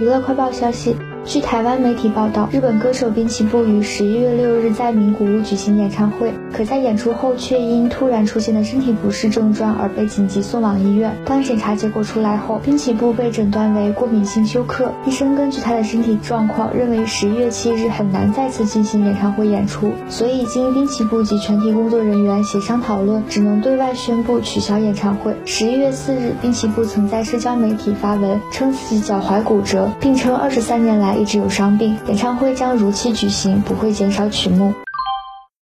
娱乐快报消息。据台湾媒体报道，日本歌手滨崎步于十一月六日在名古屋举行演唱会，可在演出后却因突然出现的身体不适症状而被紧急送往医院。当检查结果出来后，滨崎步被诊断为过敏性休克。医生根据他的身体状况，认为十一月七日很难再次进行演唱会演出，所以经滨崎步及全体工作人员协商讨论，只能对外宣布取消演唱会。十一月四日，滨崎步曾在社交媒体发文称自己脚踝骨折，并称二十三年来。一直有伤病，演唱会将如期举行，不会减少曲目。